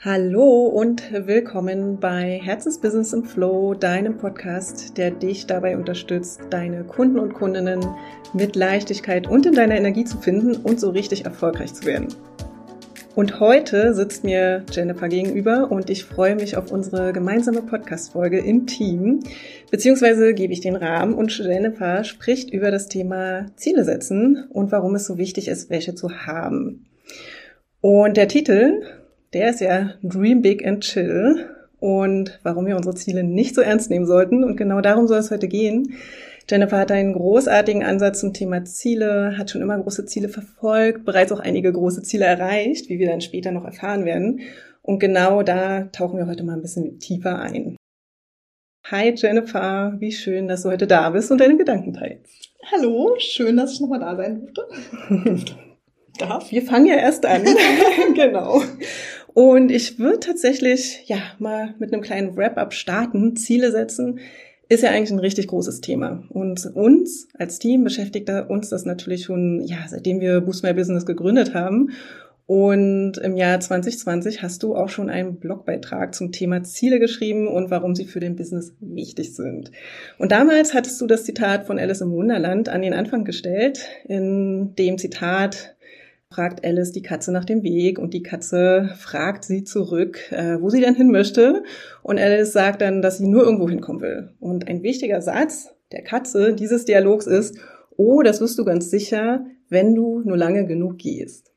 Hallo und willkommen bei Herzensbusiness im Flow, deinem Podcast, der dich dabei unterstützt, deine Kunden und Kundinnen mit Leichtigkeit und in deiner Energie zu finden und so richtig erfolgreich zu werden. Und heute sitzt mir Jennifer gegenüber und ich freue mich auf unsere gemeinsame Podcast-Folge im Team. Beziehungsweise gebe ich den Rahmen und Jennifer spricht über das Thema Ziele setzen und warum es so wichtig ist, welche zu haben. Und der Titel der ist ja Dream Big and Chill und warum wir unsere Ziele nicht so ernst nehmen sollten. Und genau darum soll es heute gehen. Jennifer hat einen großartigen Ansatz zum Thema Ziele, hat schon immer große Ziele verfolgt, bereits auch einige große Ziele erreicht, wie wir dann später noch erfahren werden. Und genau da tauchen wir heute mal ein bisschen tiefer ein. Hi Jennifer, wie schön, dass du heute da bist und deine Gedanken teilst. Hallo, schön, dass ich nochmal da sein durfte. Darf? Wir fangen ja erst an. genau. Und ich würde tatsächlich ja mal mit einem kleinen Wrap-up starten. Ziele setzen ist ja eigentlich ein richtig großes Thema. Und uns als Team beschäftigt uns das natürlich schon, ja, seitdem wir Boost My Business gegründet haben. Und im Jahr 2020 hast du auch schon einen Blogbeitrag zum Thema Ziele geschrieben und warum sie für den Business wichtig sind. Und damals hattest du das Zitat von Alice im Wunderland an den Anfang gestellt. In dem Zitat fragt Alice die Katze nach dem Weg und die Katze fragt sie zurück, äh, wo sie denn hin möchte. Und Alice sagt dann, dass sie nur irgendwo hinkommen will. Und ein wichtiger Satz der Katze dieses Dialogs ist, oh, das wirst du ganz sicher, wenn du nur lange genug gehst.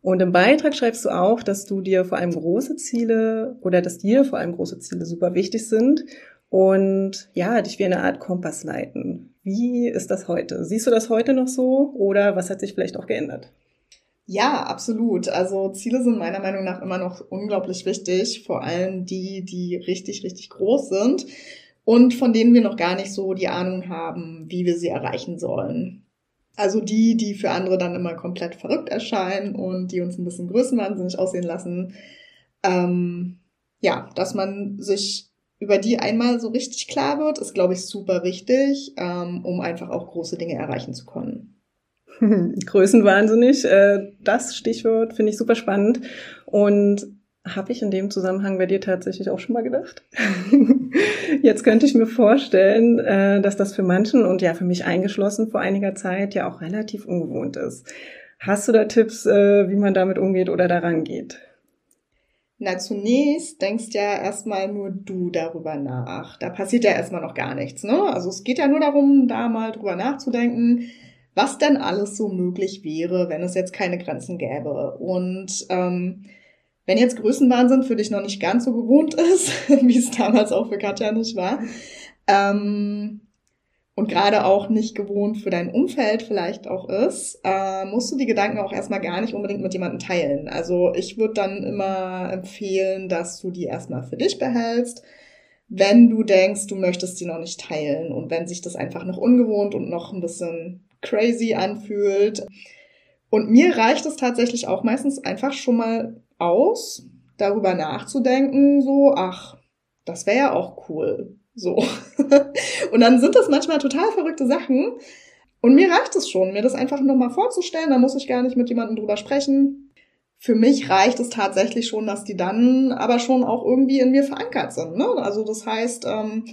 Und im Beitrag schreibst du auch, dass du dir vor allem große Ziele oder dass dir vor allem große Ziele super wichtig sind und ja, dich wie eine Art Kompass leiten. Wie ist das heute? Siehst du das heute noch so oder was hat sich vielleicht auch geändert? Ja, absolut. Also Ziele sind meiner Meinung nach immer noch unglaublich wichtig, vor allem die, die richtig, richtig groß sind und von denen wir noch gar nicht so die Ahnung haben, wie wir sie erreichen sollen. Also die, die für andere dann immer komplett verrückt erscheinen und die uns ein bisschen größenwahnsinnig aussehen lassen. Ähm, ja, dass man sich über die einmal so richtig klar wird, ist, glaube ich, super wichtig, ähm, um einfach auch große Dinge erreichen zu können. Größenwahnsinnig, äh, das Stichwort finde ich super spannend. Und habe ich in dem Zusammenhang bei dir tatsächlich auch schon mal gedacht. Jetzt könnte ich mir vorstellen, äh, dass das für manchen und ja für mich eingeschlossen vor einiger Zeit ja auch relativ ungewohnt ist. Hast du da Tipps, äh, wie man damit umgeht oder daran geht? Na, zunächst denkst ja erstmal nur du darüber nach. Da passiert ja erstmal noch gar nichts, ne? Also es geht ja nur darum, da mal drüber nachzudenken was denn alles so möglich wäre, wenn es jetzt keine Grenzen gäbe. Und ähm, wenn jetzt Größenwahnsinn für dich noch nicht ganz so gewohnt ist, wie es damals auch für Katja nicht war, ähm, und gerade auch nicht gewohnt für dein Umfeld vielleicht auch ist, äh, musst du die Gedanken auch erstmal gar nicht unbedingt mit jemandem teilen. Also ich würde dann immer empfehlen, dass du die erstmal für dich behältst, wenn du denkst, du möchtest sie noch nicht teilen und wenn sich das einfach noch ungewohnt und noch ein bisschen crazy anfühlt. Und mir reicht es tatsächlich auch meistens einfach schon mal aus, darüber nachzudenken, so, ach, das wäre ja auch cool. So. und dann sind das manchmal total verrückte Sachen. Und mir reicht es schon, mir das einfach nochmal vorzustellen. Da muss ich gar nicht mit jemandem drüber sprechen. Für mich reicht es tatsächlich schon, dass die dann aber schon auch irgendwie in mir verankert sind. Ne? Also das heißt, ähm,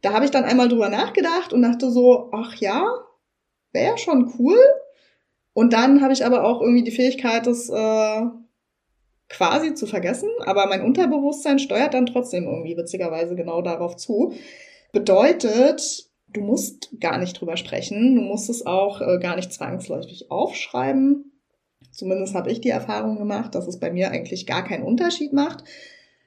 da habe ich dann einmal drüber nachgedacht und dachte so, ach ja, wäre schon cool. Und dann habe ich aber auch irgendwie die Fähigkeit, das äh, quasi zu vergessen. Aber mein Unterbewusstsein steuert dann trotzdem irgendwie witzigerweise genau darauf zu. Bedeutet, du musst gar nicht drüber sprechen. Du musst es auch äh, gar nicht zwangsläufig aufschreiben. Zumindest habe ich die Erfahrung gemacht, dass es bei mir eigentlich gar keinen Unterschied macht.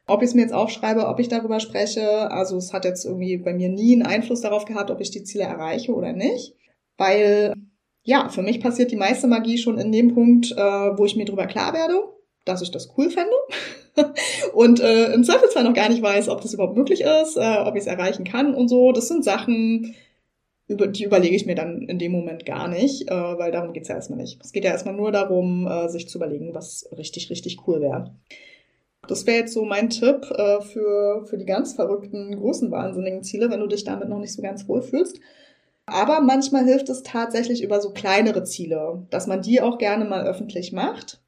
Ob ich es mir jetzt aufschreibe, ob ich darüber spreche. Also es hat jetzt irgendwie bei mir nie einen Einfluss darauf gehabt, ob ich die Ziele erreiche oder nicht weil ja, für mich passiert die meiste Magie schon in dem Punkt, äh, wo ich mir drüber klar werde, dass ich das cool fände und äh, im Zweifelsfall noch gar nicht weiß, ob das überhaupt möglich ist, äh, ob ich es erreichen kann und so. Das sind Sachen, über, die überlege ich mir dann in dem Moment gar nicht, äh, weil darum geht's ja erstmal nicht. Es geht ja erstmal nur darum, äh, sich zu überlegen, was richtig, richtig cool wäre. Das wäre jetzt so mein Tipp äh, für, für die ganz verrückten, großen, wahnsinnigen Ziele, wenn du dich damit noch nicht so ganz wohl fühlst. Aber manchmal hilft es tatsächlich über so kleinere Ziele, dass man die auch gerne mal öffentlich macht.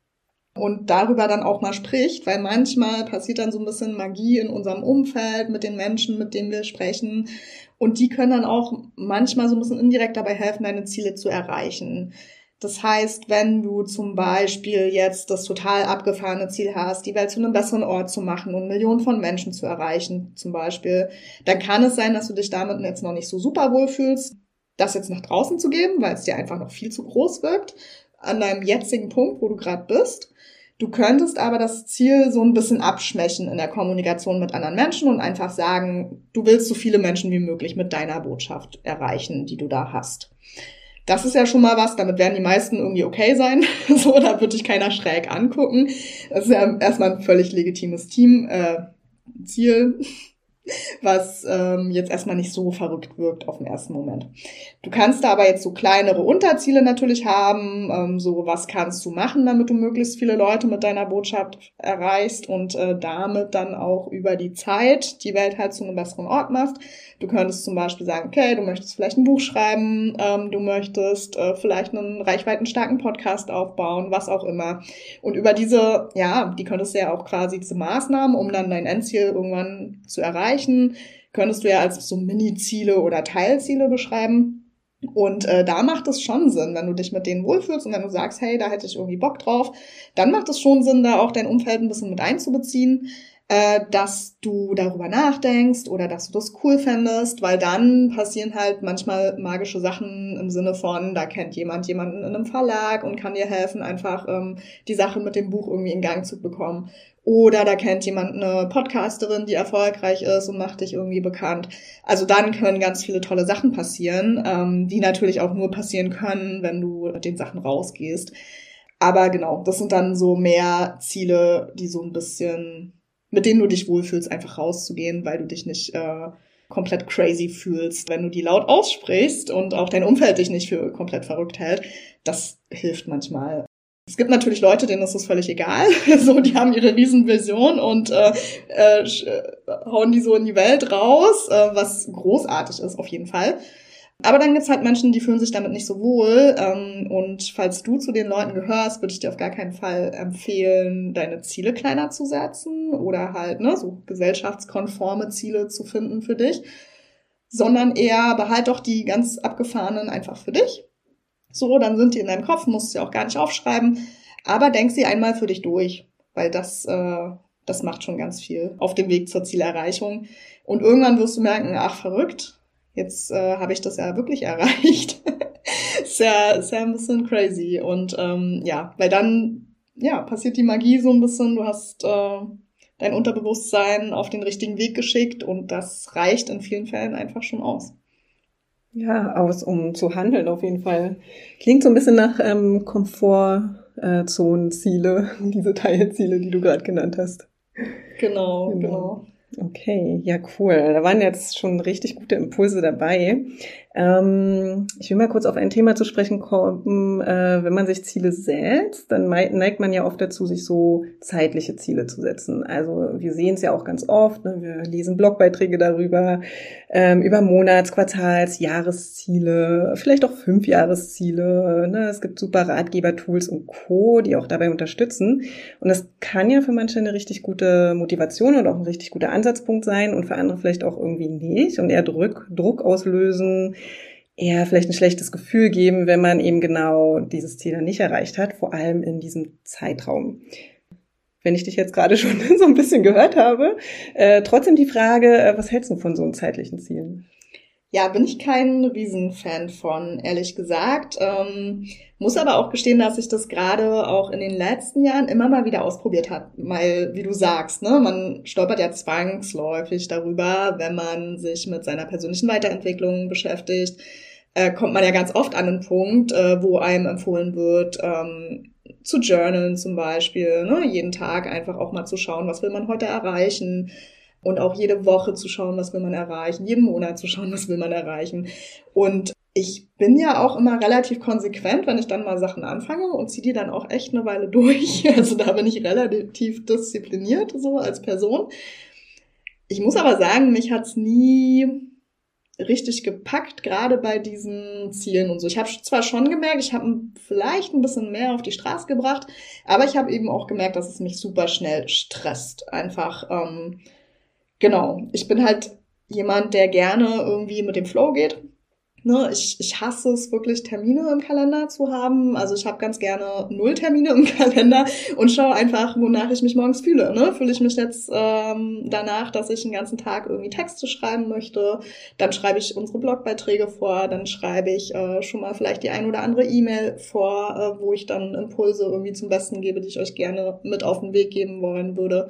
und darüber dann auch mal spricht, weil manchmal passiert dann so ein bisschen Magie in unserem Umfeld mit den Menschen, mit denen wir sprechen. Und die können dann auch manchmal so ein bisschen indirekt dabei helfen, deine Ziele zu erreichen. Das heißt, wenn du zum Beispiel jetzt das total abgefahrene Ziel hast, die Welt zu einem besseren Ort zu machen und Millionen von Menschen zu erreichen, zum Beispiel, dann kann es sein, dass du dich damit jetzt noch nicht so super wohl fühlst, das jetzt nach draußen zu geben, weil es dir einfach noch viel zu groß wirkt, an deinem jetzigen Punkt, wo du gerade bist. Du könntest aber das Ziel so ein bisschen abschwächen in der Kommunikation mit anderen Menschen und einfach sagen, du willst so viele Menschen wie möglich mit deiner Botschaft erreichen, die du da hast. Das ist ja schon mal was, damit werden die meisten irgendwie okay sein. so, da wird dich keiner schräg angucken. Das ist ja erstmal ein völlig legitimes Team, äh, Ziel was ähm, jetzt erstmal nicht so verrückt wirkt auf den ersten Moment. Du kannst da aber jetzt so kleinere Unterziele natürlich haben, ähm, so was kannst du machen, damit du möglichst viele Leute mit deiner Botschaft erreichst und äh, damit dann auch über die Zeit die Welt halt zu einem besseren Ort machst. Du könntest zum Beispiel sagen, okay, du möchtest vielleicht ein Buch schreiben, ähm, du möchtest äh, vielleicht einen reichweitenstarken Podcast aufbauen, was auch immer. Und über diese, ja, die könntest du ja auch quasi diese Maßnahmen, um dann dein Endziel irgendwann zu erreichen, könntest du ja als so Mini-Ziele oder Teilziele beschreiben. Und äh, da macht es schon Sinn, wenn du dich mit denen wohlfühlst und wenn du sagst, hey, da hätte ich irgendwie Bock drauf, dann macht es schon Sinn, da auch dein Umfeld ein bisschen mit einzubeziehen äh, dass du darüber nachdenkst oder dass du das cool fändest, weil dann passieren halt manchmal magische Sachen im Sinne von, da kennt jemand jemanden in einem Verlag und kann dir helfen, einfach ähm, die Sache mit dem Buch irgendwie in Gang zu bekommen. Oder da kennt jemand eine Podcasterin, die erfolgreich ist und macht dich irgendwie bekannt. Also dann können ganz viele tolle Sachen passieren, ähm, die natürlich auch nur passieren können, wenn du mit den Sachen rausgehst. Aber genau, das sind dann so mehr Ziele, die so ein bisschen mit denen du dich wohlfühlst, einfach rauszugehen, weil du dich nicht äh, komplett crazy fühlst, wenn du die laut aussprichst und auch dein Umfeld dich nicht für komplett verrückt hält. Das hilft manchmal. Es gibt natürlich Leute, denen ist das völlig egal. so, die haben ihre Riesenvision und äh, äh, hauen die so in die Welt raus, äh, was großartig ist auf jeden Fall. Aber dann gibt's halt Menschen, die fühlen sich damit nicht so wohl. Ähm, und falls du zu den Leuten gehörst, würde ich dir auf gar keinen Fall empfehlen, deine Ziele kleiner zu setzen oder halt ne, so gesellschaftskonforme Ziele zu finden für dich, sondern eher behalt doch die ganz abgefahrenen einfach für dich. So, dann sind die in deinem Kopf, musst du sie auch gar nicht aufschreiben, aber denk sie einmal für dich durch, weil das, äh, das macht schon ganz viel auf dem Weg zur Zielerreichung. Und irgendwann wirst du merken, ach verrückt, jetzt äh, habe ich das ja wirklich erreicht. ist, ja, ist ja ein bisschen crazy. Und ähm, ja, weil dann ja, passiert die Magie so ein bisschen, du hast äh, dein Unterbewusstsein auf den richtigen Weg geschickt und das reicht in vielen Fällen einfach schon aus. Ja, aus, um zu handeln auf jeden Fall. Klingt so ein bisschen nach ähm, Komfortzonenziele, diese Teilziele, die du gerade genannt hast. Genau, genau. genau. Okay, ja cool. Da waren jetzt schon richtig gute Impulse dabei. Ähm, ich will mal kurz auf ein Thema zu sprechen kommen. Äh, wenn man sich Ziele setzt, dann neigt man ja oft dazu, sich so zeitliche Ziele zu setzen. Also wir sehen es ja auch ganz oft. Ne? Wir lesen Blogbeiträge darüber, ähm, über Monats-, Quartals-, Jahresziele, vielleicht auch Fünfjahresziele. Ne? Es gibt super Ratgeber-Tools und Co., die auch dabei unterstützen. Und das kann ja für manche eine richtig gute Motivation und auch ein richtig guter Ansatzpunkt sein und für andere vielleicht auch irgendwie nicht und eher Druck, Druck auslösen eher vielleicht ein schlechtes Gefühl geben, wenn man eben genau dieses Ziel dann nicht erreicht hat, vor allem in diesem Zeitraum. Wenn ich dich jetzt gerade schon so ein bisschen gehört habe, äh, trotzdem die Frage, äh, was hältst du von so einem zeitlichen Zielen? Ja, bin ich kein Riesenfan von, ehrlich gesagt. Ähm, muss aber auch gestehen, dass ich das gerade auch in den letzten Jahren immer mal wieder ausprobiert hat. Weil, wie du sagst, ne, man stolpert ja zwangsläufig darüber, wenn man sich mit seiner persönlichen Weiterentwicklung beschäftigt, äh, kommt man ja ganz oft an einen Punkt, äh, wo einem empfohlen wird, ähm, zu journalen zum Beispiel, ne, jeden Tag einfach auch mal zu schauen, was will man heute erreichen und auch jede Woche zu schauen, was will man erreichen, jeden Monat zu schauen, was will man erreichen. Und ich bin ja auch immer relativ konsequent, wenn ich dann mal Sachen anfange und ziehe die dann auch echt eine Weile durch. Also da bin ich relativ diszipliniert so als Person. Ich muss aber sagen, mich hat's nie richtig gepackt, gerade bei diesen Zielen und so. Ich habe zwar schon gemerkt, ich habe vielleicht ein bisschen mehr auf die Straße gebracht, aber ich habe eben auch gemerkt, dass es mich super schnell stresst. Einfach, ähm, genau. Ich bin halt jemand, der gerne irgendwie mit dem Flow geht Ne, ich, ich hasse es wirklich, Termine im Kalender zu haben. Also ich habe ganz gerne null Termine im Kalender und schaue einfach, wonach ich mich morgens fühle. Ne? Fühle ich mich jetzt ähm, danach, dass ich den ganzen Tag irgendwie Texte schreiben möchte, dann schreibe ich unsere Blogbeiträge vor, dann schreibe ich äh, schon mal vielleicht die ein oder andere E-Mail vor, äh, wo ich dann Impulse irgendwie zum Besten gebe, die ich euch gerne mit auf den Weg geben wollen würde.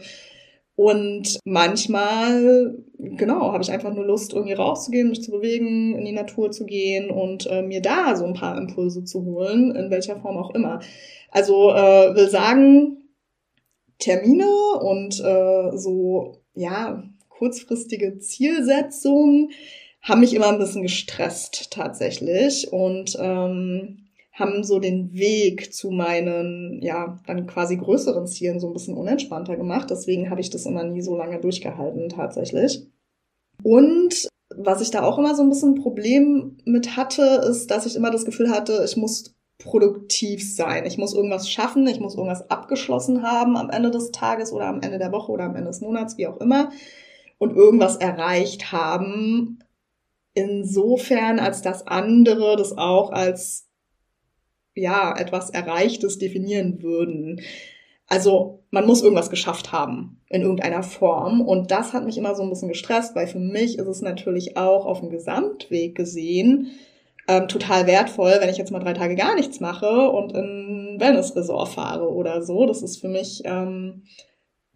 Und manchmal, genau, habe ich einfach nur Lust, irgendwie rauszugehen, mich zu bewegen, in die Natur zu gehen und äh, mir da so ein paar Impulse zu holen, in welcher Form auch immer. Also äh, will sagen, Termine und äh, so, ja, kurzfristige Zielsetzungen haben mich immer ein bisschen gestresst tatsächlich. Und ähm, haben so den Weg zu meinen, ja, dann quasi größeren Zielen so ein bisschen unentspannter gemacht. Deswegen habe ich das immer nie so lange durchgehalten, tatsächlich. Und was ich da auch immer so ein bisschen ein Problem mit hatte, ist, dass ich immer das Gefühl hatte, ich muss produktiv sein. Ich muss irgendwas schaffen, ich muss irgendwas abgeschlossen haben am Ende des Tages oder am Ende der Woche oder am Ende des Monats, wie auch immer. Und irgendwas erreicht haben. Insofern, als dass andere das auch als ja, etwas Erreichtes definieren würden. Also man muss irgendwas geschafft haben in irgendeiner Form. Und das hat mich immer so ein bisschen gestresst, weil für mich ist es natürlich auch auf dem Gesamtweg gesehen ähm, total wertvoll, wenn ich jetzt mal drei Tage gar nichts mache und in Wellness Resort fahre oder so. Das ist für mich ähm,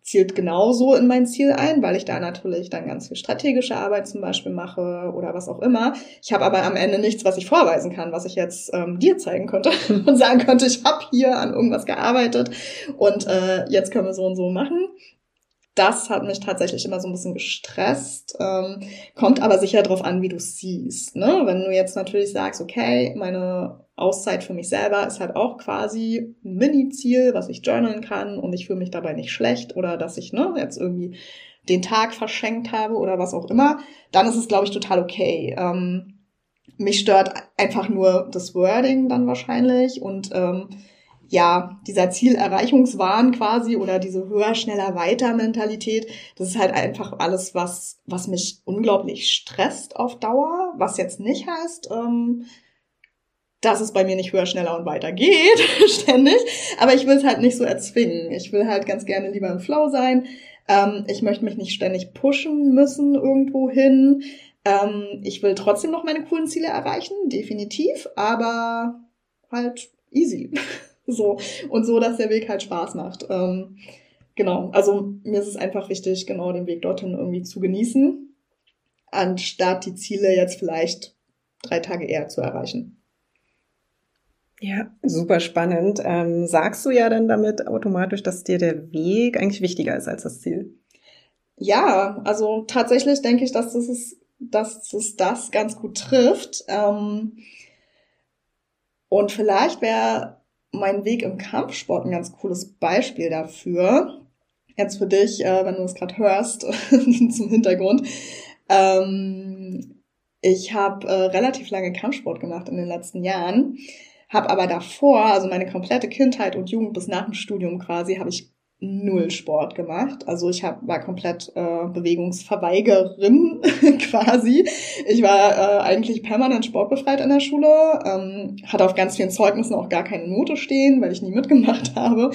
zielt genauso in mein Ziel ein, weil ich da natürlich dann ganz viel strategische Arbeit zum Beispiel mache oder was auch immer. Ich habe aber am Ende nichts, was ich vorweisen kann, was ich jetzt ähm, dir zeigen könnte und sagen könnte, ich habe hier an irgendwas gearbeitet und äh, jetzt können wir so und so machen das hat mich tatsächlich immer so ein bisschen gestresst. Ähm, kommt aber sicher darauf an, wie du siehst. Ne? Wenn du jetzt natürlich sagst, okay, meine Auszeit für mich selber ist halt auch quasi ein Mini-Ziel, was ich journalen kann und ich fühle mich dabei nicht schlecht oder dass ich ne, jetzt irgendwie den Tag verschenkt habe oder was auch immer, dann ist es, glaube ich, total okay. Ähm, mich stört einfach nur das Wording dann wahrscheinlich und ähm, ja, dieser Zielerreichungswahn quasi oder diese höher, schneller, weiter Mentalität, das ist halt einfach alles, was, was mich unglaublich stresst auf Dauer, was jetzt nicht heißt, ähm, dass es bei mir nicht höher, schneller und weiter geht, ständig. Aber ich will es halt nicht so erzwingen. Ich will halt ganz gerne lieber im Flow sein. Ähm, ich möchte mich nicht ständig pushen müssen irgendwo hin. Ähm, ich will trotzdem noch meine coolen Ziele erreichen, definitiv, aber halt easy. So. Und so, dass der Weg halt Spaß macht. Ähm, genau. Also mir ist es einfach wichtig, genau den Weg dorthin irgendwie zu genießen, anstatt die Ziele jetzt vielleicht drei Tage eher zu erreichen. Ja, super spannend. Ähm, sagst du ja dann damit automatisch, dass dir der Weg eigentlich wichtiger ist als das Ziel? Ja, also tatsächlich denke ich, dass das dass es das ganz gut trifft. Ähm, und vielleicht wäre mein Weg im Kampfsport ein ganz cooles Beispiel dafür. Jetzt für dich, äh, wenn du es gerade hörst, zum Hintergrund. Ähm, ich habe äh, relativ lange Kampfsport gemacht in den letzten Jahren, habe aber davor, also meine komplette Kindheit und Jugend bis nach dem Studium quasi, habe ich null Sport gemacht. Also ich hab, war komplett äh, Bewegungsverweigerin quasi. Ich war äh, eigentlich permanent sportbefreit in der Schule, ähm, hatte auf ganz vielen Zeugnissen auch gar keine Note stehen, weil ich nie mitgemacht habe.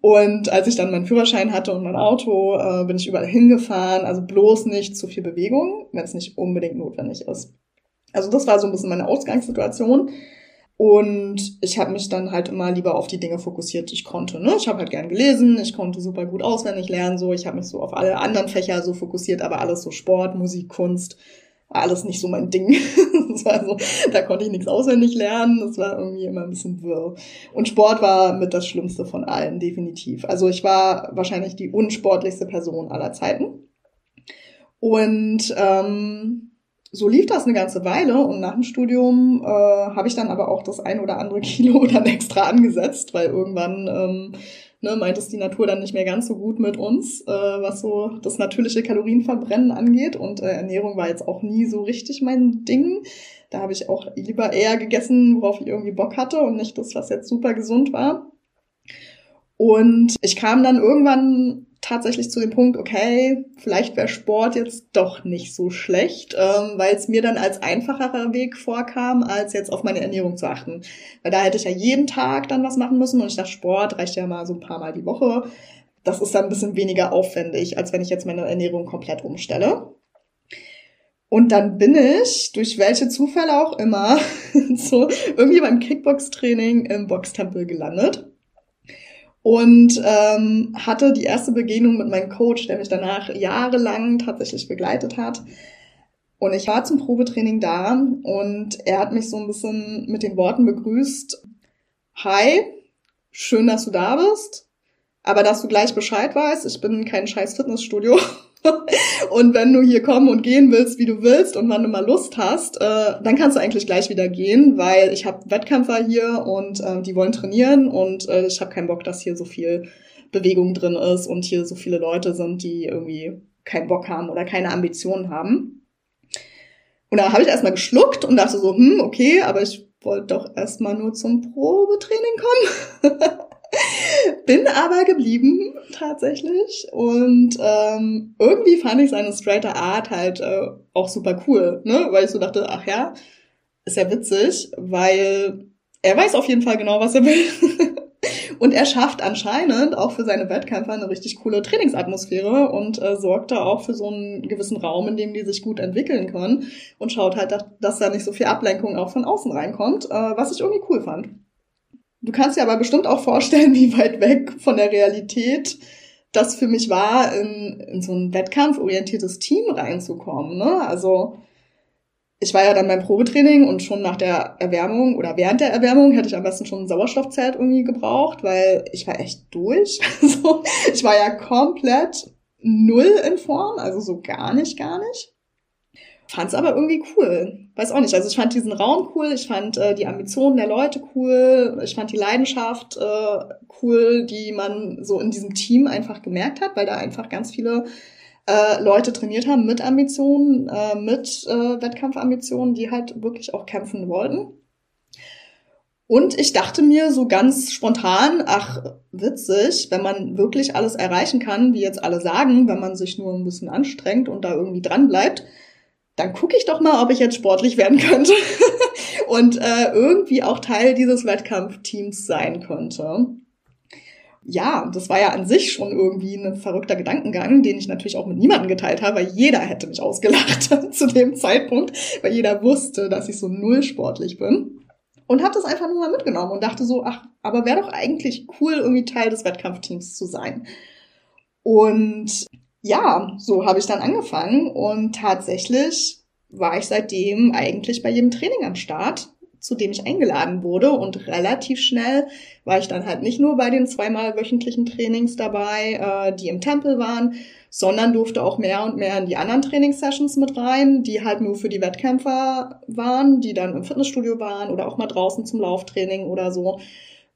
Und als ich dann meinen Führerschein hatte und mein Auto, äh, bin ich überall hingefahren. Also bloß nicht zu viel Bewegung, wenn es nicht unbedingt notwendig ist. Also das war so ein bisschen meine Ausgangssituation. Und ich habe mich dann halt immer lieber auf die Dinge fokussiert, die ich konnte. Ne? Ich habe halt gern gelesen, ich konnte super gut auswendig lernen, so. Ich habe mich so auf alle anderen Fächer so fokussiert, aber alles so Sport, Musik, Kunst, alles nicht so mein Ding. das war so, da konnte ich nichts auswendig lernen. Das war irgendwie immer ein bisschen wirr. Und Sport war mit das Schlimmste von allen, definitiv. Also ich war wahrscheinlich die unsportlichste Person aller Zeiten. Und ähm, so lief das eine ganze Weile und nach dem Studium äh, habe ich dann aber auch das ein oder andere Kilo dann extra angesetzt, weil irgendwann ähm, ne, meint es die Natur dann nicht mehr ganz so gut mit uns, äh, was so das natürliche Kalorienverbrennen angeht. Und äh, Ernährung war jetzt auch nie so richtig mein Ding. Da habe ich auch lieber eher gegessen, worauf ich irgendwie Bock hatte und nicht das, was jetzt super gesund war. Und ich kam dann irgendwann tatsächlich zu dem Punkt, okay, vielleicht wäre Sport jetzt doch nicht so schlecht, ähm, weil es mir dann als einfacherer Weg vorkam, als jetzt auf meine Ernährung zu achten. Weil da hätte ich ja jeden Tag dann was machen müssen und ich dachte, Sport reicht ja mal so ein paar Mal die Woche. Das ist dann ein bisschen weniger aufwendig, als wenn ich jetzt meine Ernährung komplett umstelle. Und dann bin ich, durch welche Zufälle auch immer, so irgendwie beim Kickbox-Training im Boxtempel gelandet und ähm, hatte die erste Begegnung mit meinem Coach, der mich danach jahrelang tatsächlich begleitet hat. Und ich war zum Probetraining da und er hat mich so ein bisschen mit den Worten begrüßt. Hi, schön, dass du da bist, aber dass du gleich Bescheid weißt, ich bin kein scheiß Fitnessstudio und wenn du hier kommen und gehen willst, wie du willst und wann du mal Lust hast, äh, dann kannst du eigentlich gleich wieder gehen, weil ich habe Wettkämpfer hier und äh, die wollen trainieren und äh, ich habe keinen Bock, dass hier so viel Bewegung drin ist und hier so viele Leute sind, die irgendwie keinen Bock haben oder keine Ambitionen haben. Und da habe ich erstmal geschluckt und dachte so, hm, okay, aber ich wollte doch erstmal nur zum Probetraining kommen. Bin aber geblieben tatsächlich und ähm, irgendwie fand ich seine straighter Art halt äh, auch super cool, ne? Weil ich so dachte, ach ja, ist ja witzig, weil er weiß auf jeden Fall genau, was er will. und er schafft anscheinend auch für seine Wettkämpfer eine richtig coole Trainingsatmosphäre und äh, sorgt da auch für so einen gewissen Raum, in dem die sich gut entwickeln können und schaut halt, dass da nicht so viel Ablenkung auch von außen reinkommt, äh, was ich irgendwie cool fand. Du kannst dir aber bestimmt auch vorstellen, wie weit weg von der Realität das für mich war, in, in so ein wettkampforientiertes Team reinzukommen. Ne? Also ich war ja dann beim Probetraining und schon nach der Erwärmung oder während der Erwärmung hätte ich am besten schon ein Sauerstoffzelt irgendwie gebraucht, weil ich war echt durch. Also ich war ja komplett null in Form, also so gar nicht, gar nicht. Fand es aber irgendwie cool. Weiß auch nicht. Also ich fand diesen Raum cool, ich fand äh, die Ambitionen der Leute cool, ich fand die Leidenschaft äh, cool, die man so in diesem Team einfach gemerkt hat, weil da einfach ganz viele äh, Leute trainiert haben mit Ambitionen, äh, mit äh, Wettkampfambitionen, die halt wirklich auch kämpfen wollten. Und ich dachte mir so ganz spontan, ach, witzig, wenn man wirklich alles erreichen kann, wie jetzt alle sagen, wenn man sich nur ein bisschen anstrengt und da irgendwie dran bleibt, dann gucke ich doch mal, ob ich jetzt sportlich werden könnte und äh, irgendwie auch Teil dieses Wettkampfteams sein könnte. Ja, das war ja an sich schon irgendwie ein verrückter Gedankengang, den ich natürlich auch mit niemandem geteilt habe, weil jeder hätte mich ausgelacht zu dem Zeitpunkt, weil jeder wusste, dass ich so null sportlich bin. Und habe das einfach nur mal mitgenommen und dachte so, ach, aber wäre doch eigentlich cool, irgendwie Teil des Wettkampfteams zu sein. Und ja, so habe ich dann angefangen und tatsächlich war ich seitdem eigentlich bei jedem Training am Start, zu dem ich eingeladen wurde und relativ schnell war ich dann halt nicht nur bei den zweimal wöchentlichen Trainings dabei, äh, die im Tempel waren, sondern durfte auch mehr und mehr in die anderen Trainingssessions mit rein, die halt nur für die Wettkämpfer waren, die dann im Fitnessstudio waren oder auch mal draußen zum Lauftraining oder so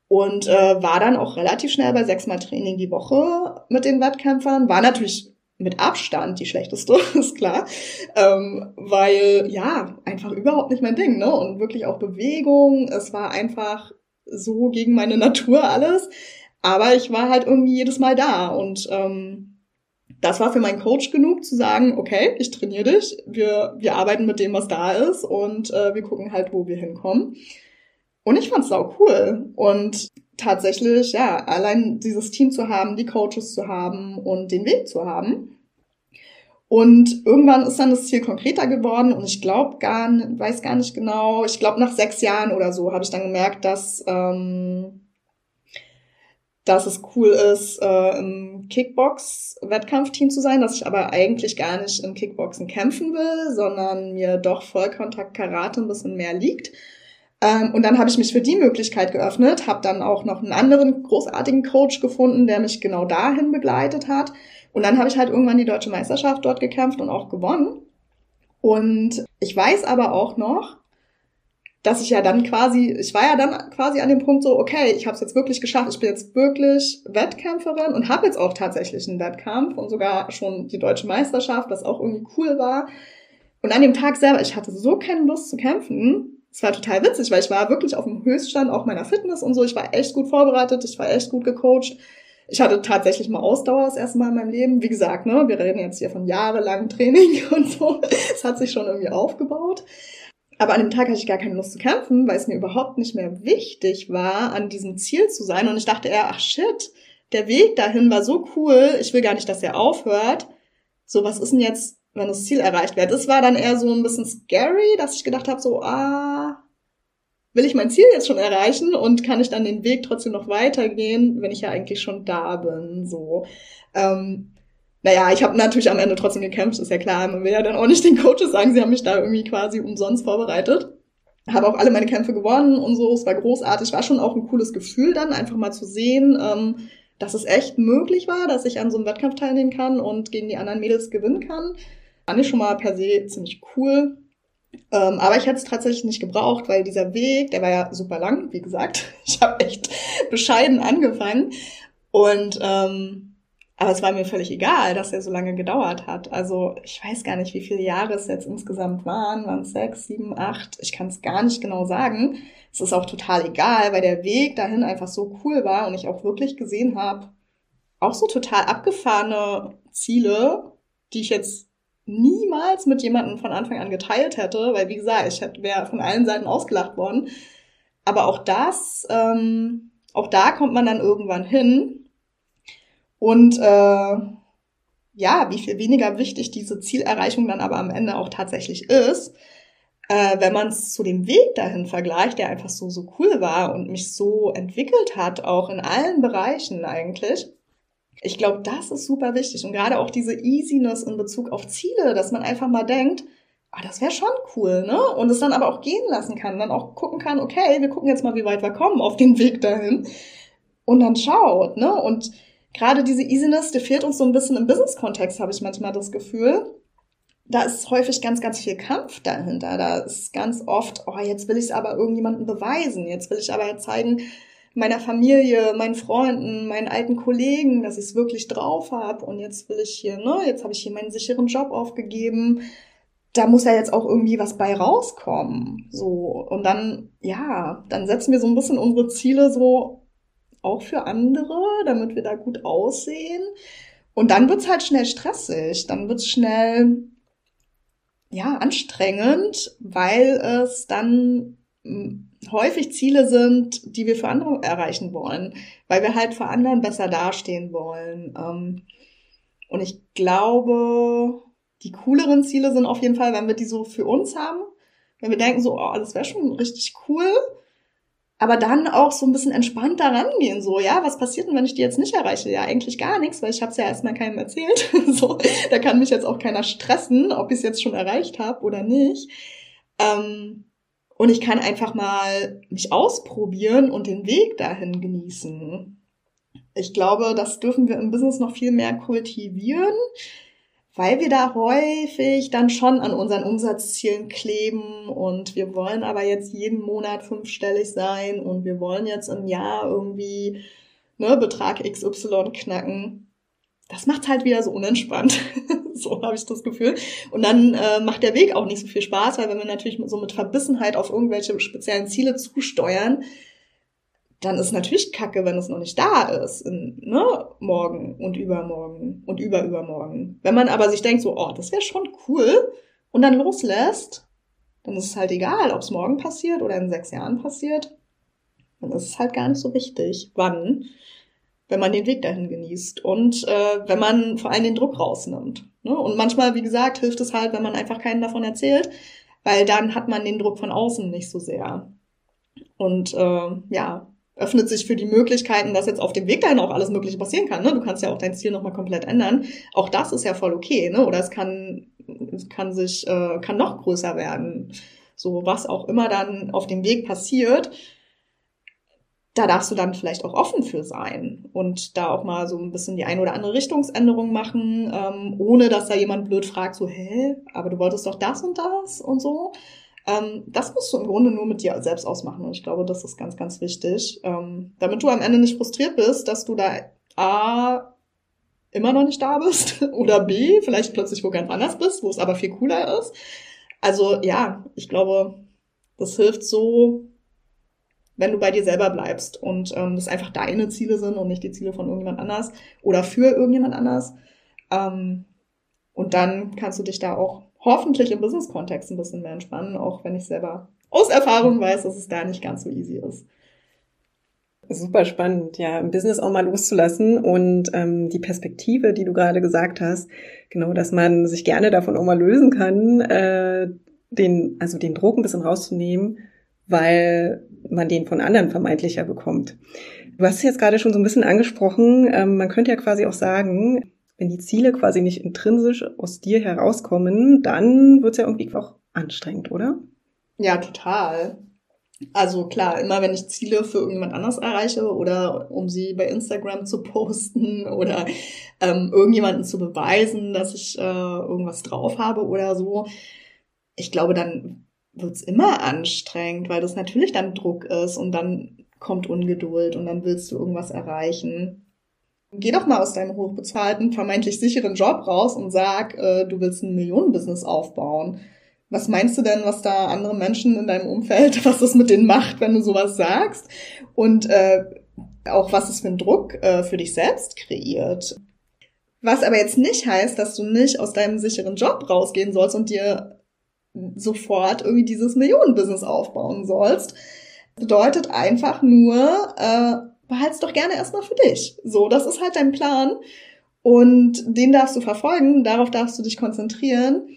und äh, war dann auch relativ schnell bei sechsmal Training die Woche mit den Wettkämpfern. War natürlich mit Abstand die schlechteste, ist klar. Ähm, weil, ja, einfach überhaupt nicht mein Ding, ne? Und wirklich auch Bewegung. Es war einfach so gegen meine Natur alles. Aber ich war halt irgendwie jedes Mal da. Und ähm, das war für meinen Coach genug zu sagen, okay, ich trainiere dich, wir, wir arbeiten mit dem, was da ist und äh, wir gucken halt, wo wir hinkommen. Und ich fand's auch cool. Und tatsächlich, ja, allein dieses Team zu haben, die Coaches zu haben und den Weg zu haben. Und irgendwann ist dann das Ziel konkreter geworden und ich glaube gar, weiß gar nicht genau, ich glaube nach sechs Jahren oder so habe ich dann gemerkt, dass, ähm, dass es cool ist, äh, im Kickbox-Wettkampfteam zu sein, dass ich aber eigentlich gar nicht im Kickboxen kämpfen will, sondern mir doch Vollkontakt-Karate ein bisschen mehr liegt ähm, und dann habe ich mich für die Möglichkeit geöffnet, habe dann auch noch einen anderen großartigen Coach gefunden, der mich genau dahin begleitet hat. Und dann habe ich halt irgendwann die deutsche Meisterschaft dort gekämpft und auch gewonnen. Und ich weiß aber auch noch, dass ich ja dann quasi, ich war ja dann quasi an dem Punkt so, okay, ich habe es jetzt wirklich geschafft, ich bin jetzt wirklich Wettkämpferin und habe jetzt auch tatsächlich einen Wettkampf und sogar schon die deutsche Meisterschaft, was auch irgendwie cool war. Und an dem Tag selber, ich hatte so keine Lust zu kämpfen. Es war total witzig, weil ich war wirklich auf dem Höchststand auch meiner Fitness und so. Ich war echt gut vorbereitet, ich war echt gut gecoacht. Ich hatte tatsächlich mal Ausdauer das erste Mal in meinem Leben. Wie gesagt, ne, wir reden jetzt hier von jahrelangem Training und so. Es hat sich schon irgendwie aufgebaut. Aber an dem Tag hatte ich gar keine Lust zu kämpfen, weil es mir überhaupt nicht mehr wichtig war, an diesem Ziel zu sein. Und ich dachte eher, ach shit, der Weg dahin war so cool, ich will gar nicht, dass er aufhört. So, was ist denn jetzt, wenn das Ziel erreicht wird? Das war dann eher so ein bisschen scary, dass ich gedacht habe, so, ah, will ich mein Ziel jetzt schon erreichen und kann ich dann den Weg trotzdem noch weitergehen, wenn ich ja eigentlich schon da bin, so. Ähm, naja, ich habe natürlich am Ende trotzdem gekämpft, ist ja klar. Man will ja dann auch nicht den Coaches sagen, sie haben mich da irgendwie quasi umsonst vorbereitet. Habe auch alle meine Kämpfe gewonnen und so. Es war großartig. War schon auch ein cooles Gefühl dann, einfach mal zu sehen, ähm, dass es echt möglich war, dass ich an so einem Wettkampf teilnehmen kann und gegen die anderen Mädels gewinnen kann. Fand ich schon mal per se ziemlich cool. Ähm, aber ich hätte es tatsächlich nicht gebraucht, weil dieser Weg, der war ja super lang, wie gesagt. Ich habe echt bescheiden angefangen. Und ähm, aber es war mir völlig egal, dass er so lange gedauert hat. Also ich weiß gar nicht, wie viele Jahre es jetzt insgesamt waren. Waren es sechs, sieben, acht? Ich kann es gar nicht genau sagen. Es ist auch total egal, weil der Weg dahin einfach so cool war und ich auch wirklich gesehen habe, auch so total abgefahrene Ziele, die ich jetzt niemals mit jemandem von Anfang an geteilt hätte, weil wie gesagt, ich wäre von allen Seiten ausgelacht worden. Aber auch das, ähm, auch da kommt man dann irgendwann hin und äh, ja, wie viel weniger wichtig diese Zielerreichung dann aber am Ende auch tatsächlich ist, äh, wenn man es zu dem Weg dahin vergleicht, der einfach so, so cool war und mich so entwickelt hat, auch in allen Bereichen eigentlich. Ich glaube, das ist super wichtig. Und gerade auch diese Easiness in Bezug auf Ziele, dass man einfach mal denkt, ah, das wäre schon cool, ne? Und es dann aber auch gehen lassen kann, dann auch gucken kann, okay, wir gucken jetzt mal, wie weit wir kommen auf dem Weg dahin. Und dann schaut, ne? Und gerade diese Easiness, die fehlt uns so ein bisschen im Business-Kontext, habe ich manchmal das Gefühl. Da ist häufig ganz, ganz viel Kampf dahinter. Da ist ganz oft, oh, jetzt will ich es aber irgendjemandem beweisen. Jetzt will ich aber zeigen, meiner Familie, meinen Freunden, meinen alten Kollegen, dass ich es wirklich drauf habe. Und jetzt will ich hier, ne, jetzt habe ich hier meinen sicheren Job aufgegeben. Da muss ja jetzt auch irgendwie was bei rauskommen. So. Und dann, ja, dann setzen wir so ein bisschen unsere Ziele so auch für andere, damit wir da gut aussehen. Und dann wird's halt schnell stressig, dann wird's schnell ja anstrengend, weil es dann häufig Ziele sind, die wir für andere erreichen wollen, weil wir halt für anderen besser dastehen wollen. Ähm, und ich glaube, die cooleren Ziele sind auf jeden Fall, wenn wir die so für uns haben, wenn wir denken so, oh, das wäre schon richtig cool aber dann auch so ein bisschen entspannter rangehen, so, ja, was passiert denn, wenn ich die jetzt nicht erreiche? Ja, eigentlich gar nichts, weil ich habe es ja erstmal keinem erzählt. so, da kann mich jetzt auch keiner stressen, ob ich es jetzt schon erreicht habe oder nicht. Ähm, und ich kann einfach mal mich ausprobieren und den Weg dahin genießen. Ich glaube, das dürfen wir im Business noch viel mehr kultivieren weil wir da häufig dann schon an unseren Umsatzzielen kleben und wir wollen aber jetzt jeden Monat fünfstellig sein und wir wollen jetzt im Jahr irgendwie ne, Betrag XY knacken. Das macht halt wieder so unentspannt. so habe ich das Gefühl. Und dann äh, macht der Weg auch nicht so viel Spaß, weil wenn wir natürlich so mit Verbissenheit auf irgendwelche speziellen Ziele zusteuern, dann ist natürlich kacke, wenn es noch nicht da ist, in, ne, morgen und übermorgen und überübermorgen. Wenn man aber sich denkt so, oh, das wäre schon cool und dann loslässt, dann ist es halt egal, ob es morgen passiert oder in sechs Jahren passiert. Dann ist es halt gar nicht so wichtig, wann, wenn man den Weg dahin genießt und äh, wenn man vor allem den Druck rausnimmt. Ne? Und manchmal, wie gesagt, hilft es halt, wenn man einfach keinen davon erzählt, weil dann hat man den Druck von außen nicht so sehr. Und äh, ja, öffnet sich für die Möglichkeiten, dass jetzt auf dem Weg dahin auch alles Mögliche passieren kann. Ne? Du kannst ja auch dein Ziel nochmal komplett ändern. Auch das ist ja voll okay, ne? Oder es kann, es kann sich, äh, kann noch größer werden. So, was auch immer dann auf dem Weg passiert, da darfst du dann vielleicht auch offen für sein und da auch mal so ein bisschen die eine oder andere Richtungsänderung machen, ähm, ohne dass da jemand blöd fragt, so, hä, aber du wolltest doch das und das und so. Ähm, das musst du im Grunde nur mit dir selbst ausmachen. Und ich glaube, das ist ganz, ganz wichtig. Ähm, damit du am Ende nicht frustriert bist, dass du da A immer noch nicht da bist oder B, vielleicht plötzlich wo ganz anders bist, wo es aber viel cooler ist. Also ja, ich glaube, das hilft so, wenn du bei dir selber bleibst und ähm, das einfach deine Ziele sind und nicht die Ziele von irgendjemand anders oder für irgendjemand anders. Ähm, und dann kannst du dich da auch hoffentlich im Business-Kontext ein bisschen mehr entspannen, auch wenn ich selber aus Erfahrung weiß, dass es da nicht ganz so easy ist. Super spannend, ja, im Business auch mal loszulassen und ähm, die Perspektive, die du gerade gesagt hast, genau, dass man sich gerne davon auch mal lösen kann, äh, den, also den Druck ein bisschen rauszunehmen, weil man den von anderen vermeintlicher bekommt. Du hast es jetzt gerade schon so ein bisschen angesprochen, ähm, man könnte ja quasi auch sagen, wenn die Ziele quasi nicht intrinsisch aus dir herauskommen, dann wird es ja irgendwie auch anstrengend, oder? Ja, total. Also klar, immer wenn ich Ziele für irgendjemand anders erreiche oder um sie bei Instagram zu posten oder ähm, irgendjemanden zu beweisen, dass ich äh, irgendwas drauf habe oder so, ich glaube, dann wird's immer anstrengend, weil das natürlich dann Druck ist und dann kommt Ungeduld und dann willst du irgendwas erreichen. Geh doch mal aus deinem hochbezahlten, vermeintlich sicheren Job raus und sag, äh, du willst ein Millionenbusiness aufbauen was meinst du denn, was da andere Menschen in deinem Umfeld, was das mit denen macht, wenn du sowas sagst? Und äh, auch was es für einen Druck äh, für dich selbst kreiert. Was aber jetzt nicht heißt, dass du nicht aus deinem sicheren Job rausgehen sollst und dir sofort irgendwie dieses Millionenbusiness aufbauen sollst. Bedeutet einfach nur, äh, behalt's doch gerne erstmal für dich. So, das ist halt dein Plan. Und den darfst du verfolgen, darauf darfst du dich konzentrieren.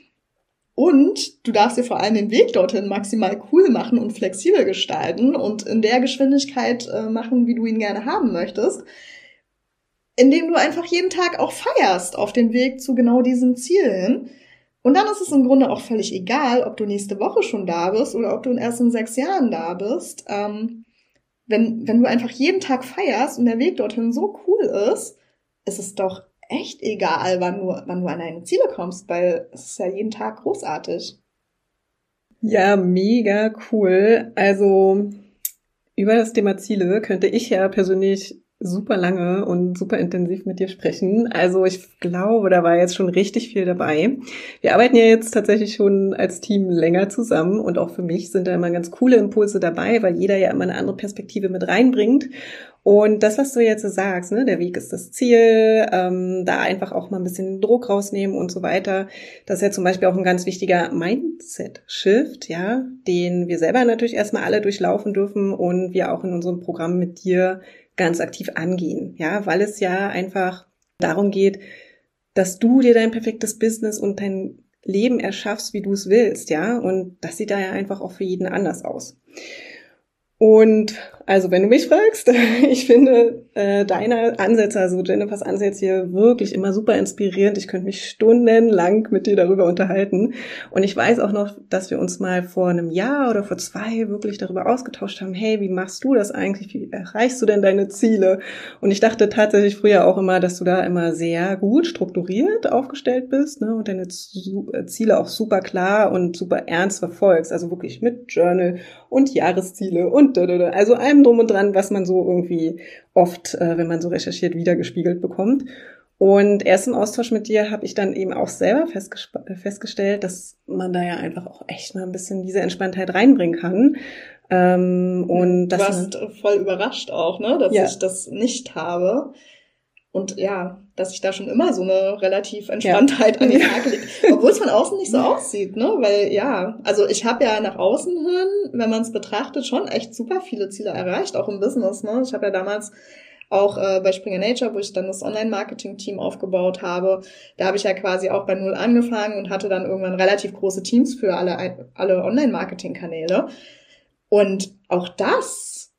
Und du darfst dir vor allem den Weg dorthin maximal cool machen und flexibel gestalten und in der Geschwindigkeit äh, machen, wie du ihn gerne haben möchtest, indem du einfach jeden Tag auch feierst auf dem Weg zu genau diesen Zielen. Und dann ist es im Grunde auch völlig egal, ob du nächste Woche schon da bist oder ob du erst in sechs Jahren da bist. Ähm, wenn, wenn du einfach jeden Tag feierst und der Weg dorthin so cool ist, ist es doch echt egal, wann du, wann du an deine Ziele kommst, weil es ist ja jeden Tag großartig. Ja, mega cool. Also über das Thema Ziele könnte ich ja persönlich super lange und super intensiv mit dir sprechen. Also ich glaube, da war jetzt schon richtig viel dabei. Wir arbeiten ja jetzt tatsächlich schon als Team länger zusammen und auch für mich sind da immer ganz coole Impulse dabei, weil jeder ja immer eine andere Perspektive mit reinbringt. Und das, was du jetzt sagst, ne, der Weg ist das Ziel, ähm, da einfach auch mal ein bisschen Druck rausnehmen und so weiter. Das ist ja zum Beispiel auch ein ganz wichtiger Mindset-Shift, ja, den wir selber natürlich erstmal alle durchlaufen dürfen und wir auch in unserem Programm mit dir ganz aktiv angehen, ja, weil es ja einfach darum geht, dass du dir dein perfektes Business und dein Leben erschaffst, wie du es willst, ja, und das sieht da ja einfach auch für jeden anders aus. Und also, wenn du mich fragst, ich finde äh, deine Ansätze, also Jennifers Ansätze hier wirklich immer super inspirierend. Ich könnte mich stundenlang mit dir darüber unterhalten. Und ich weiß auch noch, dass wir uns mal vor einem Jahr oder vor zwei wirklich darüber ausgetauscht haben, hey, wie machst du das eigentlich? Wie erreichst du denn deine Ziele? Und ich dachte tatsächlich früher auch immer, dass du da immer sehr gut strukturiert aufgestellt bist ne? und deine Ziele auch super klar und super ernst verfolgst. Also wirklich mit Journal und Jahresziele und also allem drum und dran, was man so irgendwie oft, äh, wenn man so recherchiert, wiedergespiegelt bekommt. Und erst im Austausch mit dir habe ich dann eben auch selber festgestellt, dass man da ja einfach auch echt mal ein bisschen diese Entspanntheit reinbringen kann. Ähm, und du warst voll überrascht auch, ne, dass ja. ich das nicht habe. Und ja, dass ich da schon immer so eine relativ Entspanntheit ja. an den Tag lege. Obwohl es von außen nicht so aussieht, ne? Weil ja, also ich habe ja nach außen hin, wenn man es betrachtet, schon echt super viele Ziele erreicht, auch im Business, ne? Ich habe ja damals auch äh, bei Springer Nature, wo ich dann das Online-Marketing-Team aufgebaut habe, da habe ich ja quasi auch bei Null angefangen und hatte dann irgendwann relativ große Teams für alle, alle Online-Marketing-Kanäle. Und auch das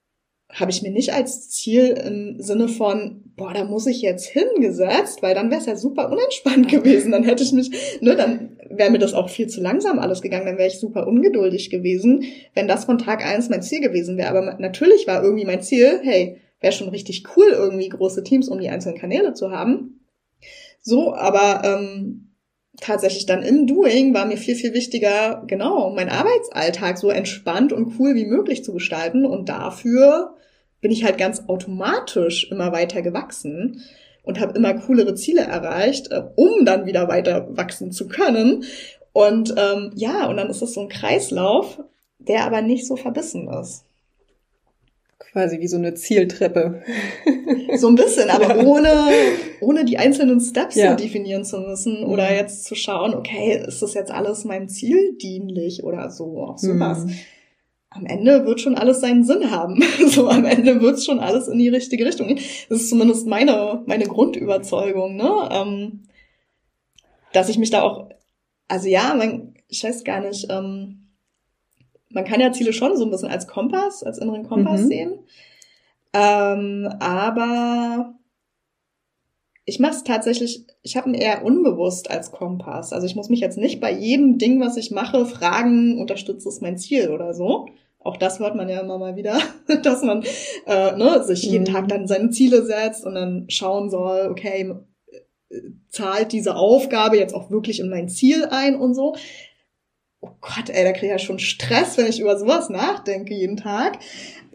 habe ich mir nicht als Ziel im Sinne von, boah, da muss ich jetzt hingesetzt, weil dann wäre es ja super unentspannt gewesen. Dann hätte ich mich, ne, dann wäre mir das auch viel zu langsam alles gegangen, dann wäre ich super ungeduldig gewesen, wenn das von Tag eins mein Ziel gewesen wäre. Aber natürlich war irgendwie mein Ziel, hey, wäre schon richtig cool, irgendwie große Teams um die einzelnen Kanäle zu haben. So, aber ähm, tatsächlich dann im Doing war mir viel, viel wichtiger, genau, mein Arbeitsalltag so entspannt und cool wie möglich zu gestalten. Und dafür bin ich halt ganz automatisch immer weiter gewachsen und habe immer coolere Ziele erreicht, äh, um dann wieder weiter wachsen zu können. Und ähm, ja, und dann ist es so ein Kreislauf, der aber nicht so verbissen ist. Quasi wie so eine Zieltreppe. So ein bisschen, aber ja. ohne, ohne die einzelnen Steps ja. so definieren zu müssen oder mhm. jetzt zu schauen, okay, ist das jetzt alles meinem Ziel dienlich oder so, auch sowas. Mhm. Am Ende wird schon alles seinen Sinn haben. So am Ende wird es schon alles in die richtige Richtung gehen. Das ist zumindest meine, meine Grundüberzeugung, ne? Ähm, dass ich mich da auch, also ja, man, ich weiß gar nicht, ähm, man kann ja Ziele schon so ein bisschen als Kompass, als inneren Kompass mhm. sehen. Ähm, aber ich mache es tatsächlich, ich habe ihn eher unbewusst als Kompass. Also ich muss mich jetzt nicht bei jedem Ding, was ich mache, fragen, unterstützt es mein Ziel oder so. Auch das hört man ja immer mal wieder, dass man äh, ne, sich jeden mhm. Tag dann seine Ziele setzt und dann schauen soll, okay, zahlt diese Aufgabe jetzt auch wirklich in mein Ziel ein und so oh Gott, ey, da kriege ich ja schon Stress, wenn ich über sowas nachdenke jeden Tag.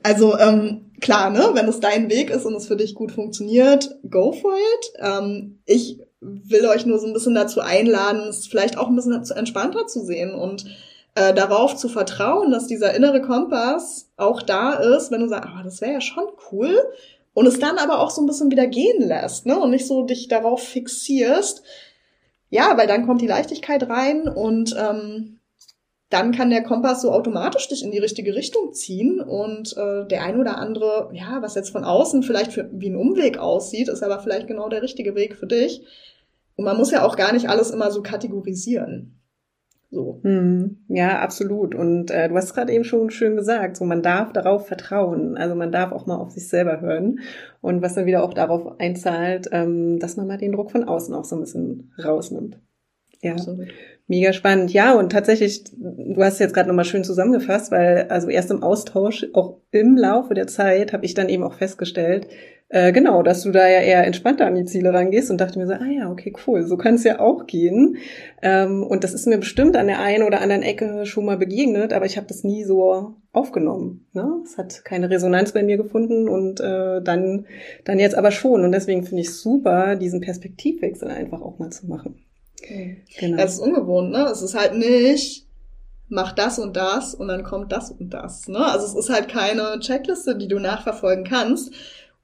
Also ähm, klar, ne, wenn es dein Weg ist und es für dich gut funktioniert, go for it. Ähm, ich will euch nur so ein bisschen dazu einladen, es vielleicht auch ein bisschen entspannter zu sehen und äh, darauf zu vertrauen, dass dieser innere Kompass auch da ist, wenn du sagst, oh, das wäre ja schon cool. Und es dann aber auch so ein bisschen wieder gehen lässt, ne? Und nicht so dich darauf fixierst. Ja, weil dann kommt die Leichtigkeit rein und ähm, dann kann der Kompass so automatisch dich in die richtige Richtung ziehen und äh, der ein oder andere, ja, was jetzt von außen vielleicht für, wie ein Umweg aussieht, ist aber vielleicht genau der richtige Weg für dich. Und man muss ja auch gar nicht alles immer so kategorisieren. So. Hm, ja, absolut. Und äh, du hast gerade eben schon schön gesagt, so man darf darauf vertrauen. Also man darf auch mal auf sich selber hören. Und was dann wieder auch darauf einzahlt, ähm, dass man mal den Druck von außen auch so ein bisschen rausnimmt. Ja. Absolut. Mega spannend. Ja, und tatsächlich, du hast jetzt gerade nochmal schön zusammengefasst, weil also erst im Austausch, auch im Laufe der Zeit, habe ich dann eben auch festgestellt, äh, genau, dass du da ja eher entspannter an die Ziele rangehst und dachte mir so, ah ja, okay, cool, so kann es ja auch gehen. Ähm, und das ist mir bestimmt an der einen oder anderen Ecke schon mal begegnet, aber ich habe das nie so aufgenommen. Ne? Es hat keine Resonanz bei mir gefunden und äh, dann, dann jetzt aber schon. Und deswegen finde ich super, diesen Perspektivwechsel einfach auch mal zu machen. Genau. Das ist ungewohnt, ne? Es ist halt nicht, mach das und das und dann kommt das und das. Ne? Also es ist halt keine Checkliste, die du nachverfolgen kannst.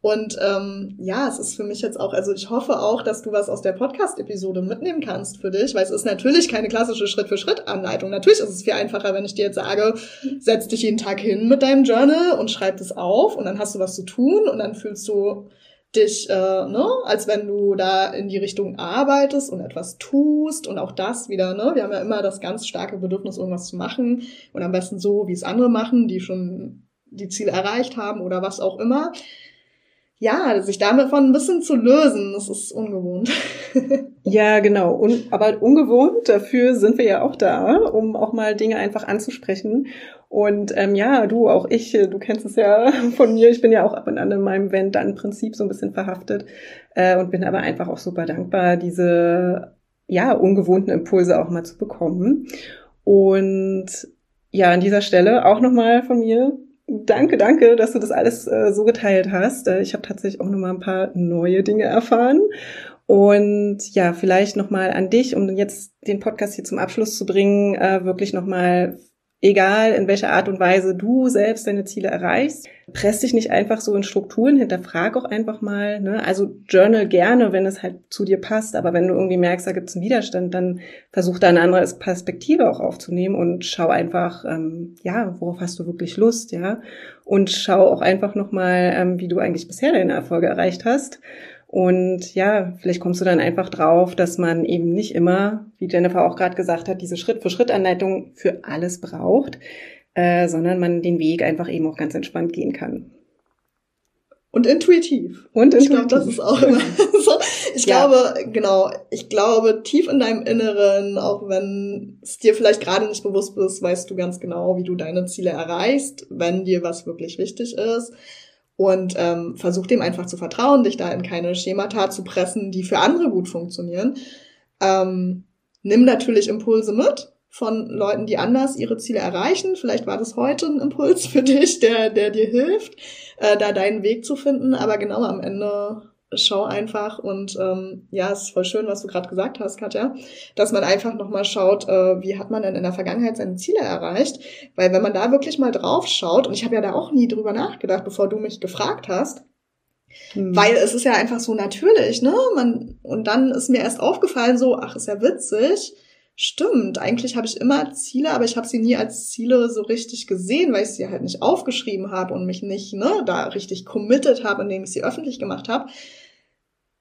Und ähm, ja, es ist für mich jetzt auch, also ich hoffe auch, dass du was aus der Podcast-Episode mitnehmen kannst für dich, weil es ist natürlich keine klassische Schritt-für-Schritt-Anleitung. Natürlich ist es viel einfacher, wenn ich dir jetzt sage, setz dich jeden Tag hin mit deinem Journal und schreib das auf und dann hast du was zu tun und dann fühlst du dich, äh, ne, als wenn du da in die Richtung arbeitest und etwas tust und auch das wieder, ne, wir haben ja immer das ganz starke Bedürfnis, irgendwas zu machen und am besten so, wie es andere machen, die schon die Ziele erreicht haben oder was auch immer. Ja, sich damit von ein bisschen zu lösen, das ist ungewohnt. ja, genau. Und, aber ungewohnt, dafür sind wir ja auch da, um auch mal Dinge einfach anzusprechen und ähm, ja, du, auch ich, du kennst es ja von mir, ich bin ja auch ab und an in meinem Vent dann Prinzip so ein bisschen verhaftet äh, und bin aber einfach auch super dankbar, diese ja ungewohnten Impulse auch mal zu bekommen. Und ja, an dieser Stelle auch nochmal von mir Danke, danke, dass du das alles äh, so geteilt hast. Äh, ich habe tatsächlich auch nochmal ein paar neue Dinge erfahren. Und ja, vielleicht nochmal an dich, um jetzt den Podcast hier zum Abschluss zu bringen, äh, wirklich nochmal egal in welcher Art und Weise du selbst deine Ziele erreichst, press dich nicht einfach so in Strukturen, hinterfrag auch einfach mal. Ne? Also journal gerne, wenn es halt zu dir passt, aber wenn du irgendwie merkst, da gibt es einen Widerstand, dann versuch da eine andere Perspektive auch aufzunehmen und schau einfach, ähm, ja, worauf hast du wirklich Lust, ja? Und schau auch einfach nochmal, ähm, wie du eigentlich bisher deine Erfolge erreicht hast und ja, vielleicht kommst du dann einfach drauf, dass man eben nicht immer, wie Jennifer auch gerade gesagt hat, diese Schritt-für-Schritt-Anleitung für alles braucht, äh, sondern man den Weg einfach eben auch ganz entspannt gehen kann. Und intuitiv. Und intuitiv. Ich glaube, das ist auch immer so. Ich ja. glaube, genau, ich glaube, tief in deinem Inneren, auch wenn es dir vielleicht gerade nicht bewusst ist, weißt du ganz genau, wie du deine Ziele erreichst, wenn dir was wirklich wichtig ist und ähm, versuch dem einfach zu vertrauen, dich da in keine Schemata zu pressen, die für andere gut funktionieren. Ähm, Nimm natürlich Impulse mit von Leuten, die anders ihre Ziele erreichen. Vielleicht war das heute ein Impuls für dich, der, der dir hilft, äh, da deinen Weg zu finden. Aber genau am Ende schau einfach und ähm, ja, es ist voll schön, was du gerade gesagt hast, Katja, dass man einfach nochmal schaut, äh, wie hat man denn in der Vergangenheit seine Ziele erreicht? Weil wenn man da wirklich mal drauf schaut, und ich habe ja da auch nie drüber nachgedacht, bevor du mich gefragt hast, hm. Weil es ist ja einfach so natürlich, ne? Man, und dann ist mir erst aufgefallen, so, ach, ist ja witzig. Stimmt, eigentlich habe ich immer Ziele, aber ich habe sie nie als Ziele so richtig gesehen, weil ich sie halt nicht aufgeschrieben habe und mich nicht ne, da richtig committed habe, indem ich sie öffentlich gemacht habe.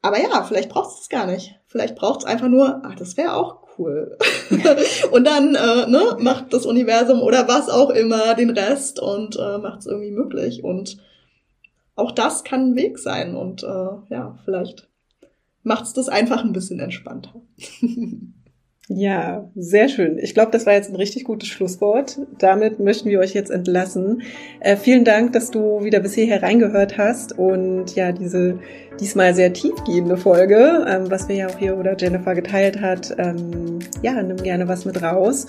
Aber ja, vielleicht braucht es gar nicht. Vielleicht braucht es einfach nur, ach, das wäre auch cool. und dann äh, ne, macht das Universum oder was auch immer den Rest und äh, macht es irgendwie möglich. Und auch das kann ein Weg sein. Und äh, ja, vielleicht macht es das einfach ein bisschen entspannter. Ja, sehr schön. Ich glaube, das war jetzt ein richtig gutes Schlusswort. Damit möchten wir euch jetzt entlassen. Äh, vielen Dank, dass du wieder bis hierher reingehört hast und ja, diese diesmal sehr tiefgehende Folge, ähm, was wir ja auch hier oder Jennifer geteilt hat, ähm, ja, nimm gerne was mit raus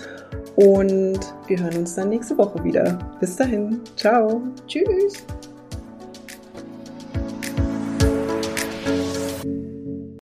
und wir hören uns dann nächste Woche wieder. Bis dahin. Ciao. Tschüss.